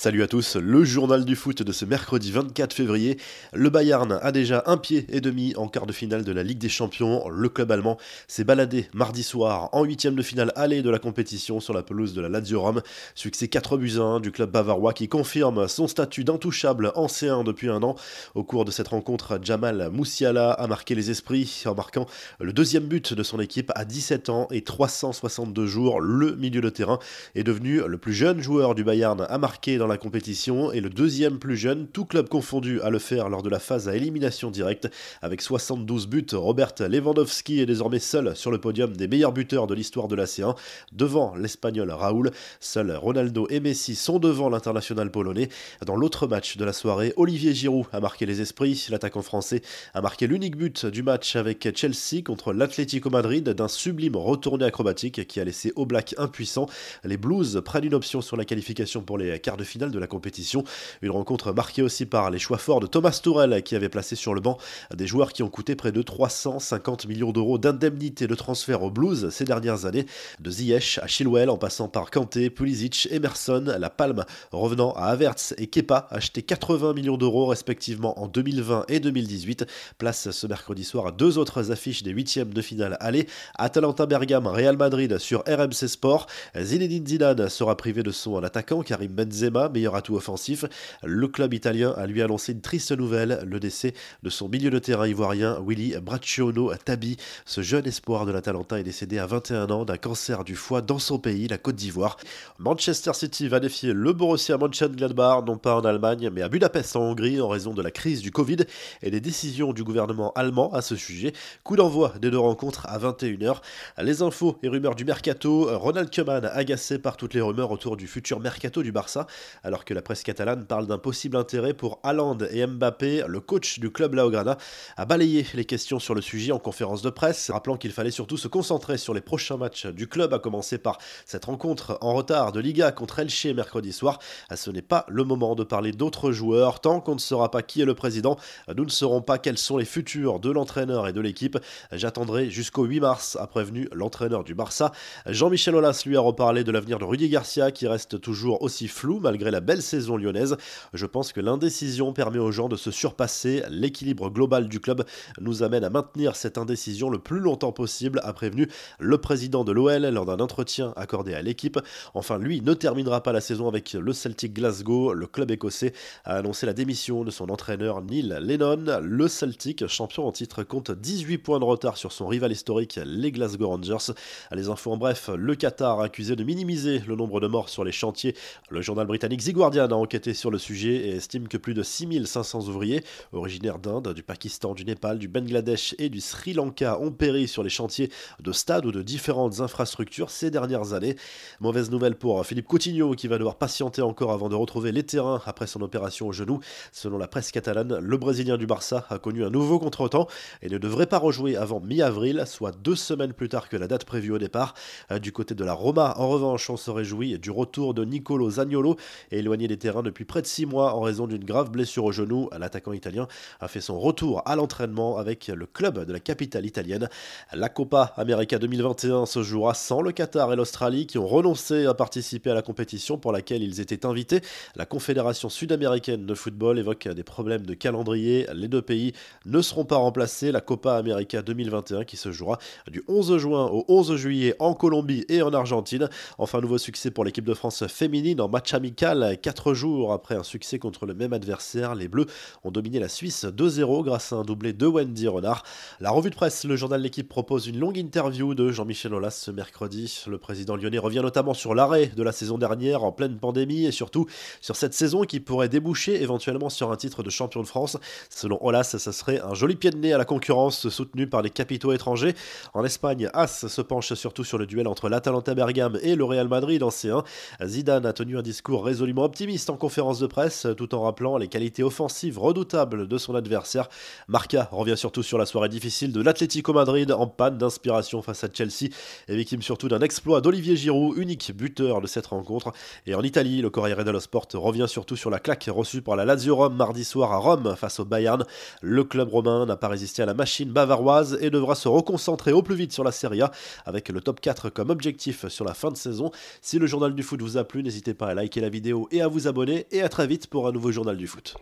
Salut à tous, le journal du foot de ce mercredi 24 février. Le Bayern a déjà un pied et demi en quart de finale de la Ligue des Champions. Le club allemand s'est baladé mardi soir en huitième de finale aller de la compétition sur la pelouse de la Lazio Rome. Succès 4 buts 1 du club bavarois qui confirme son statut d'intouchable en C1 depuis un an. Au cours de cette rencontre, Jamal Moussiala a marqué les esprits en marquant le deuxième but de son équipe à 17 ans et 362 jours. Le milieu de terrain est devenu le plus jeune joueur du Bayern à marquer dans la compétition et le deuxième plus jeune, tout club confondu, à le faire lors de la phase à élimination directe. Avec 72 buts, Robert Lewandowski est désormais seul sur le podium des meilleurs buteurs de l'histoire de la C1, devant l'Espagnol Raoul. Seuls Ronaldo et Messi sont devant l'international polonais. Dans l'autre match de la soirée, Olivier Giroud a marqué les esprits. L'attaquant français a marqué l'unique but du match avec Chelsea contre l'Atlético Madrid d'un sublime retourné acrobatique qui a laissé Oblak impuissant. Les Blues prennent une option sur la qualification pour les quarts de finale de la compétition. Une rencontre marquée aussi par les choix forts de Thomas Tourel qui avait placé sur le banc des joueurs qui ont coûté près de 350 millions d'euros d'indemnités de transfert au Blues ces dernières années, de Ziyech à Chilwell en passant par Kanté, Pulisic, Emerson, La Palme revenant à Havertz et Kepa acheté 80 millions d'euros respectivement en 2020 et 2018. Place ce mercredi soir à deux autres affiches des huitièmes de finale aller. Atalanta Bergame, Real Madrid sur RMC Sport. Zinedine Zidane sera privé de son attaquant Karim Benzema, meilleur atout offensif. Le club italien a lui annoncé une triste nouvelle, le décès de son milieu de terrain ivoirien Willy Bracciano Tabi. Ce jeune espoir de l'Atalanta est décédé à 21 ans d'un cancer du foie dans son pays, la Côte d'Ivoire. Manchester City va défier le Borussia Mönchengladbach, non pas en Allemagne, mais à Budapest en Hongrie en raison de la crise du Covid et des décisions du gouvernement allemand à ce sujet. Coup d'envoi des deux rencontres à 21h. Les infos et rumeurs du mercato. Ronald Koeman agacé par toutes les rumeurs autour du futur mercato du Barça alors que la presse catalane parle d'un possible intérêt pour Haaland et Mbappé. Le coach du club Laograna a balayé les questions sur le sujet en conférence de presse, rappelant qu'il fallait surtout se concentrer sur les prochains matchs du club, à commencer par cette rencontre en retard de Liga contre Elche mercredi soir. Ce n'est pas le moment de parler d'autres joueurs. Tant qu'on ne saura pas qui est le président, nous ne saurons pas quels sont les futurs de l'entraîneur et de l'équipe. J'attendrai jusqu'au 8 mars, a prévenu l'entraîneur du Barça. Jean-Michel Aulas lui a reparlé de l'avenir de Rudy Garcia qui reste toujours aussi flou malgré la belle saison lyonnaise. Je pense que l'indécision permet aux gens de se surpasser. L'équilibre global du club nous amène à maintenir cette indécision le plus longtemps possible, a prévenu le président de l'OL lors d'un entretien accordé à l'équipe. Enfin, lui ne terminera pas la saison avec le Celtic Glasgow. Le club écossais a annoncé la démission de son entraîneur Neil Lennon. Le Celtic, champion en titre, compte 18 points de retard sur son rival historique, les Glasgow Rangers. Les infos en bref, le Qatar accusé de minimiser le nombre de morts sur les chantiers. Le journal britannique The Guardian a enquêté sur le sujet et estime que plus de 6500 ouvriers, originaires d'Inde, du Pakistan, du Népal, du Bangladesh et du Sri Lanka, ont péri sur les chantiers de stades ou de différentes infrastructures ces dernières années. Mauvaise nouvelle pour Philippe Coutinho qui va devoir patienter encore avant de retrouver les terrains après son opération au genou. Selon la presse catalane, le Brésilien du Barça a connu un nouveau contretemps et ne devrait pas rejouer avant mi-avril, soit deux semaines plus tard que la date prévue au départ. Du côté de la Roma, en revanche, on se réjouit du retour de Nicolo Zagnolo et éloigné des terrains depuis près de 6 mois en raison d'une grave blessure au genou. L'attaquant italien a fait son retour à l'entraînement avec le club de la capitale italienne. La Copa América 2021 se jouera sans le Qatar et l'Australie qui ont renoncé à participer à la compétition pour laquelle ils étaient invités. La Confédération sud-américaine de football évoque des problèmes de calendrier. Les deux pays ne seront pas remplacés. La Copa América 2021 qui se jouera du 11 juin au 11 juillet en Colombie et en Argentine. Enfin, nouveau succès pour l'équipe de France féminine en match amical Quatre jours après un succès contre le même adversaire, les Bleus ont dominé la Suisse 2-0 grâce à un doublé de Wendy Renard. La revue de presse, le journal de l'équipe propose une longue interview de Jean-Michel Aulas ce mercredi. Le président lyonnais revient notamment sur l'arrêt de la saison dernière en pleine pandémie et surtout sur cette saison qui pourrait déboucher éventuellement sur un titre de champion de France. Selon Aulas, ça serait un joli pied de nez à la concurrence soutenue par les capitaux étrangers. En Espagne, As se penche surtout sur le duel entre l'Atalanta Bergame et le Real Madrid en C1. Zidane a tenu un discours résolument optimiste en conférence de presse, tout en rappelant les qualités offensives redoutables de son adversaire. Marca revient surtout sur la soirée difficile de l'Atlético Madrid en panne d'inspiration face à Chelsea et victime surtout d'un exploit d'Olivier Giroud, unique buteur de cette rencontre. Et en Italie, le Corriere dello Sport revient surtout sur la claque reçue par la Lazio Rome mardi soir à Rome face au Bayern. Le club romain n'a pas résisté à la machine bavaroise et devra se reconcentrer au plus vite sur la Serie A avec le top 4 comme objectif sur la fin de saison. Si le journal du foot vous a plu, n'hésitez pas à liker la vidéo et à vous abonner. Et à très vite pour un nouveau journal du foot.